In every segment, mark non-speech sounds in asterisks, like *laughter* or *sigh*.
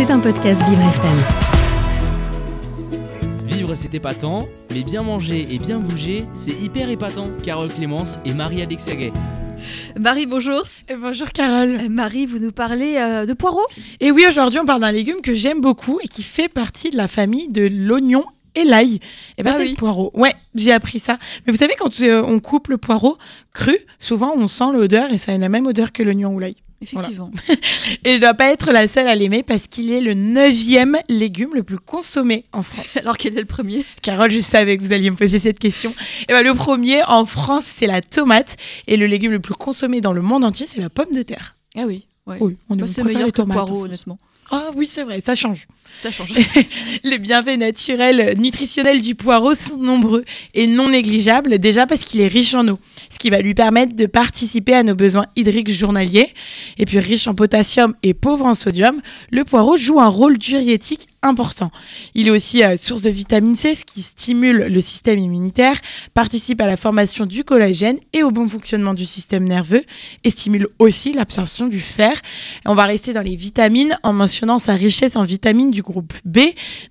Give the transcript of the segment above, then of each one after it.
C'est un podcast Vivre FM. Vivre c'est épatant, mais bien manger et bien bouger, c'est hyper épatant. Carole Clémence et Marie-Alexia Gay. Marie, bonjour. Et bonjour Carole. Euh, Marie, vous nous parlez euh, de poireaux Et oui, aujourd'hui on parle d'un légume que j'aime beaucoup et qui fait partie de la famille de l'oignon et l'ail. Et ben Ah c'est oui. le poireau. Ouais, j'ai appris ça. Mais vous savez quand euh, on coupe le poireau cru, souvent on sent l'odeur et ça a la même odeur que l'oignon ou l'ail. Effectivement. *laughs* Et je dois pas être la seule à l'aimer parce qu'il est le neuvième légume le plus consommé en France. *laughs* Alors quel est le premier? Carole, je savais que vous alliez me poser cette question. Et ben le premier en France, c'est la tomate et le légume le plus consommé dans le monde entier, c'est la pomme de terre. Ah oui. ouais. Oui, on aime c'est préfère meilleur que le poireau, honnêtement. Ah oui, c'est vrai, ça change. Ça change. *laughs* Les bienfaits naturels, nutritionnels du poireau sont nombreux et non négligeables, déjà parce qu'il est riche en eau, ce qui va lui permettre de participer à nos besoins hydriques journaliers. Et puis riche en potassium et pauvre en sodium, le poireau joue un rôle diurétique important. Il est aussi euh, source de vitamine C, ce qui stimule le système immunitaire, participe à la formation du collagène et au bon fonctionnement du système nerveux, et stimule aussi l'absorption du fer. Et on va rester dans les vitamines en mentionnant sa richesse en vitamines du groupe B.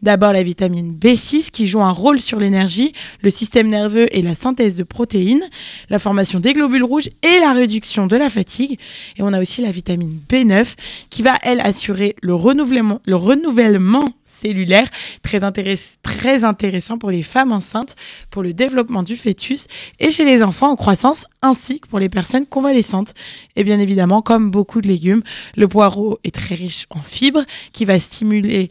D'abord la vitamine B6 qui joue un rôle sur l'énergie, le système nerveux et la synthèse de protéines, la formation des globules rouges et la réduction de la fatigue. Et on a aussi la vitamine B9 qui va, elle, assurer le renouvellement, le renouvellement cellulaire, très, intéress- très intéressant pour les femmes enceintes, pour le développement du fœtus et chez les enfants en croissance, ainsi que pour les personnes convalescentes. Et bien évidemment, comme beaucoup de légumes, le poireau est très riche en fibres qui va stimuler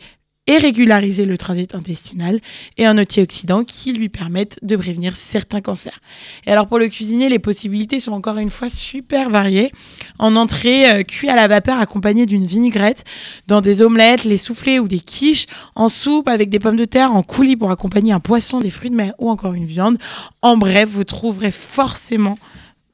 et régulariser le transit intestinal et un antioxydant qui lui permettent de prévenir certains cancers. Et alors pour le cuisinier, les possibilités sont encore une fois super variées. En entrée, euh, cuit à la vapeur accompagné d'une vinaigrette, dans des omelettes, les soufflés ou des quiches, en soupe avec des pommes de terre, en coulis pour accompagner un poisson, des fruits de mer ou encore une viande. En bref, vous trouverez forcément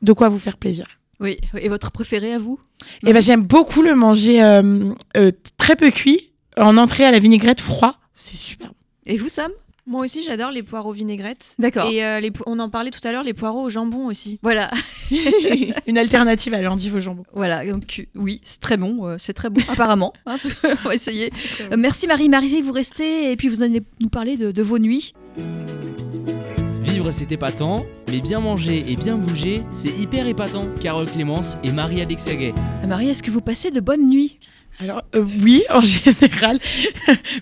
de quoi vous faire plaisir. Oui. Et votre préféré à vous? Et ben j'aime beaucoup le manger euh, euh, très peu cuit, en entrée à la vinaigrette froid. C'est super. bon. Et vous, Sam? Moi aussi, j'adore les poireaux vinaigrettes. D'accord. Et euh, les po- on en parlait tout à l'heure, les poireaux au jambon aussi. Voilà. *laughs* Une alternative à l'endive au jambon. Voilà. Donc oui, c'est très bon. euh, C'est très bon, apparemment. Hein, tout- *laughs* on va essayer. Euh, merci Marie. Marie, vous restez et puis vous allez nous parler de, de vos nuits. Vivre c'est épatant, mais bien manger et bien bouger, c'est hyper épatant. Carole Clémence et Marie-Alexia Gay. Marie, est-ce que vous passez de bonnes nuits? Alors euh, oui, en *laughs* général.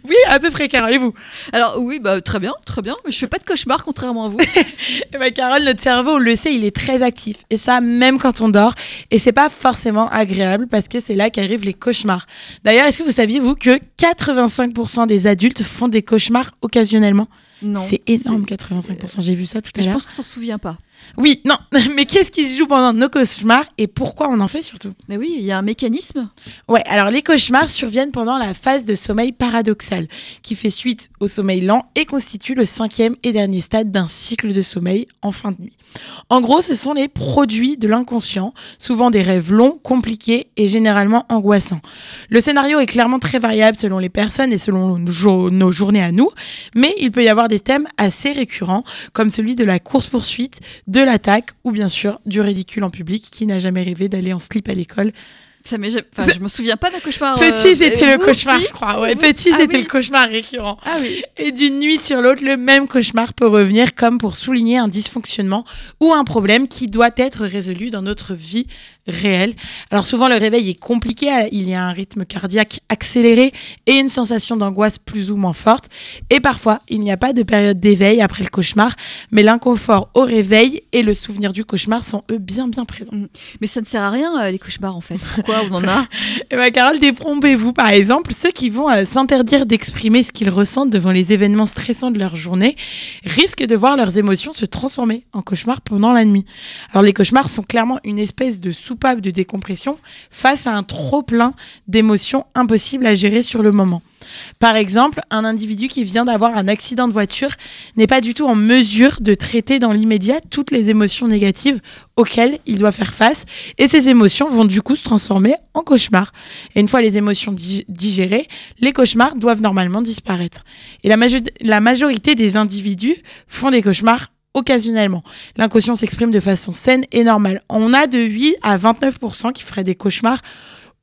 oui, à peu près, Carole. Et vous? Alors oui, bah très bien, très bien. Je fais pas de cauchemar contrairement à vous. *laughs* Eh ben, Carole, notre cerveau, on le sait, il est très actif. Et ça, même quand on dort. Et c'est pas forcément agréable parce que c'est là qu'arrivent les cauchemars. D'ailleurs, est-ce que vous saviez, vous, que 85% des adultes font des cauchemars occasionnellement? C'est énorme, 85%. J'ai vu ça tout à Je l'heure. pense qu'on s'en souvient pas. Oui, non. *laughs* Mais qu'est-ce qui se joue pendant nos cauchemars et pourquoi on en fait surtout? Mais oui, il y a un mécanisme. Ouais, alors les cauchemars surviennent pendant la phase de sommeil paradoxal, qui fait suite au sommeil lent et constitue le cinquième et dernier stade d'un cycle de sommeil en fin de nuit. En gros, ce sont les produits de l'inconscient, souvent des rêves longs, compliqués et généralement angoissants. Le scénario est clairement très variable selon les personnes et selon nos journées à nous, mais il peut y avoir des thèmes assez récurrents, comme celui de la course-poursuite, de l'attaque ou bien sûr du ridicule en public, qui n'a jamais rêvé d'aller en slip à l'école Ça enfin, je me souviens pas d'un cauchemar. Petit, euh, c'était le cauchemar, je crois. Ouais, petit, Ah c'était oui. le cauchemar récurrent. Ah oui. Et d'une nuit sur l'autre, le même cauchemar peut revenir comme pour souligner un dysfonctionnement ou un problème qui doit être résolu dans notre vie réelle. Alors souvent, le réveil est compliqué. Il y a un rythme cardiaque accéléré et une sensation d'angoisse plus ou moins forte. Et parfois, il n'y a pas de période d'éveil après le cauchemar, mais l'inconfort au réveil et le souvenir du cauchemar sont eux bien bien présents. Mais ça ne sert à rien, euh, les cauchemars, en fait. Pourquoi on en a *laughs* Eh ben, Carole, détrompez-vous, par exemple, ceux qui vont euh, s'interdire d'exprimer ce qu'ils ressentent devant les événements stressants de leur journée risquent de voir leurs émotions se transformer en cauchemars pendant la nuit. Alors, les cauchemars sont clairement une espèce de de décompression face à un trop-plein d'émotions impossibles à gérer sur le moment. Par exemple, un individu qui vient d'avoir un accident de voiture n'est pas du tout en mesure de traiter dans l'immédiat toutes les émotions négatives auxquelles il doit faire face et ces émotions vont du coup se transformer en cauchemars. Et une fois les émotions di- digérées, les cauchemars doivent normalement disparaître. Et la, la majorité des individus font des cauchemars occasionnellement. L'inconscient s'exprime de façon saine et normale. On a de 8 à 29% qui feraient des cauchemars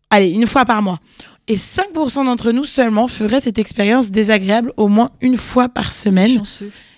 allez, une fois par mois. Et 5% d'entre nous seulement feraient cette expérience désagréable au moins une fois par semaine.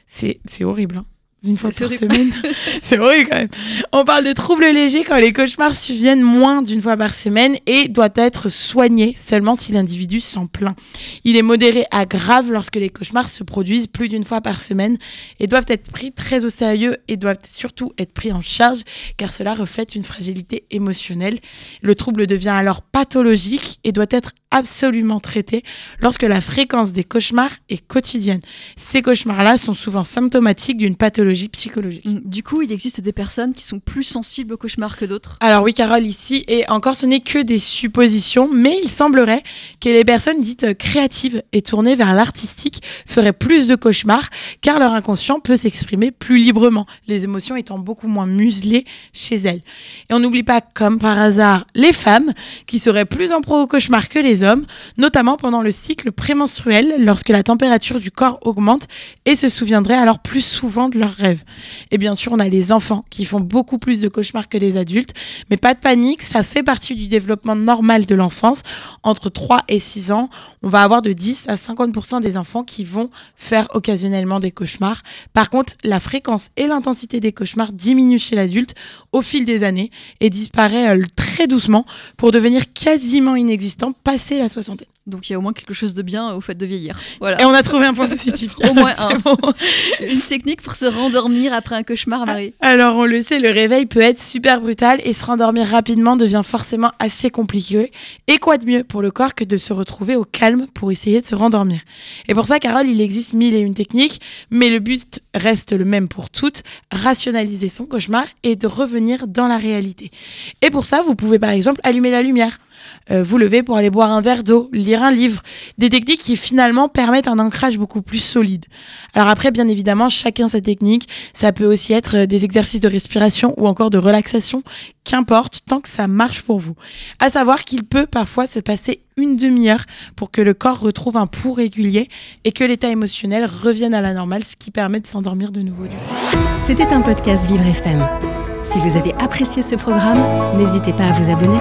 C'est horrible. Hein. Une fois par semaine. *laughs* c'est horrible quand même. On parle de troubles légers quand les cauchemars surviennent moins d'une fois par semaine et doit être soigné seulement si l'individu s'en plaint. Il est modéré à grave lorsque les cauchemars se produisent plus d'une fois par semaine et doivent être pris très au sérieux et doivent surtout être pris en charge car cela reflète une fragilité émotionnelle. Le trouble devient alors pathologique et doit être absolument traité lorsque la fréquence des cauchemars est quotidienne. Ces cauchemars-là sont souvent symptomatiques d'une pathologie psychologique. Mm. Du coup, il existe des personnes qui sont plus sensibles aux cauchemars que d'autres? Alors oui, Carole, ici, et encore ce n'est que des suppositions, mais il semblerait que les personnes dites créatives et tournées vers l'artistique feraient plus de cauchemars, car leur inconscient peut s'exprimer plus librement, les émotions étant beaucoup moins muselées chez elles. Et on n'oublie pas, comme par hasard, les femmes, qui seraient plus en pro au cauchemar que les hommes, notamment pendant le cycle prémenstruel, lorsque la température du corps augmente, et se souviendraient alors plus souvent de leurs rêves. Et bien sûr, on a les enfants qui font beaucoup plus de cauchemars que les adultes, mais pas de panique, ça fait partie du développement normal de l'enfance. Entre 3 et 6 ans, on va avoir de 10 à 50% des enfants qui vont faire occasionnellement des cauchemars. Par contre, la fréquence et l'intensité des cauchemars diminuent chez l'adulte au fil des années et disparaît euh, très doucement pour devenir quasiment inexistant la soixantaine. Donc il y a au moins quelque chose de bien au fait de vieillir. Voilà. Et on a trouvé un point positif. *laughs* Au moins un. bon. *laughs* Une technique pour se rendormir après un cauchemar, Marie. Alors on le sait, le réveil peut être super brutal et se rendormir rapidement devient forcément assez compliqué. Et quoi de mieux pour le corps que de se retrouver au calme pour essayer de se rendormir? Et pour ça, Carole, il existe mille et une techniques, mais le but reste le même pour toutes, rationaliser son cauchemar et de revenir dans la réalité. Et pour ça, vous pouvez par exemple allumer la lumière. Euh, vous lever pour aller boire un verre d'eau, lire un livre, des techniques qui finalement permettent un ancrage beaucoup plus solide. Alors après, bien évidemment, chacun sa technique. Ça peut aussi être euh, des exercices de respiration ou encore de relaxation, qu'importe, tant que ça marche pour vous. À savoir qu'il peut parfois se passer une demi-heure pour que le corps retrouve un pouls régulier et que l'état émotionnel revienne à la normale, ce qui permet de s'endormir de nouveau. C'était un podcast Vivre FM. Si vous avez apprécié ce programme, n'hésitez pas à vous abonner.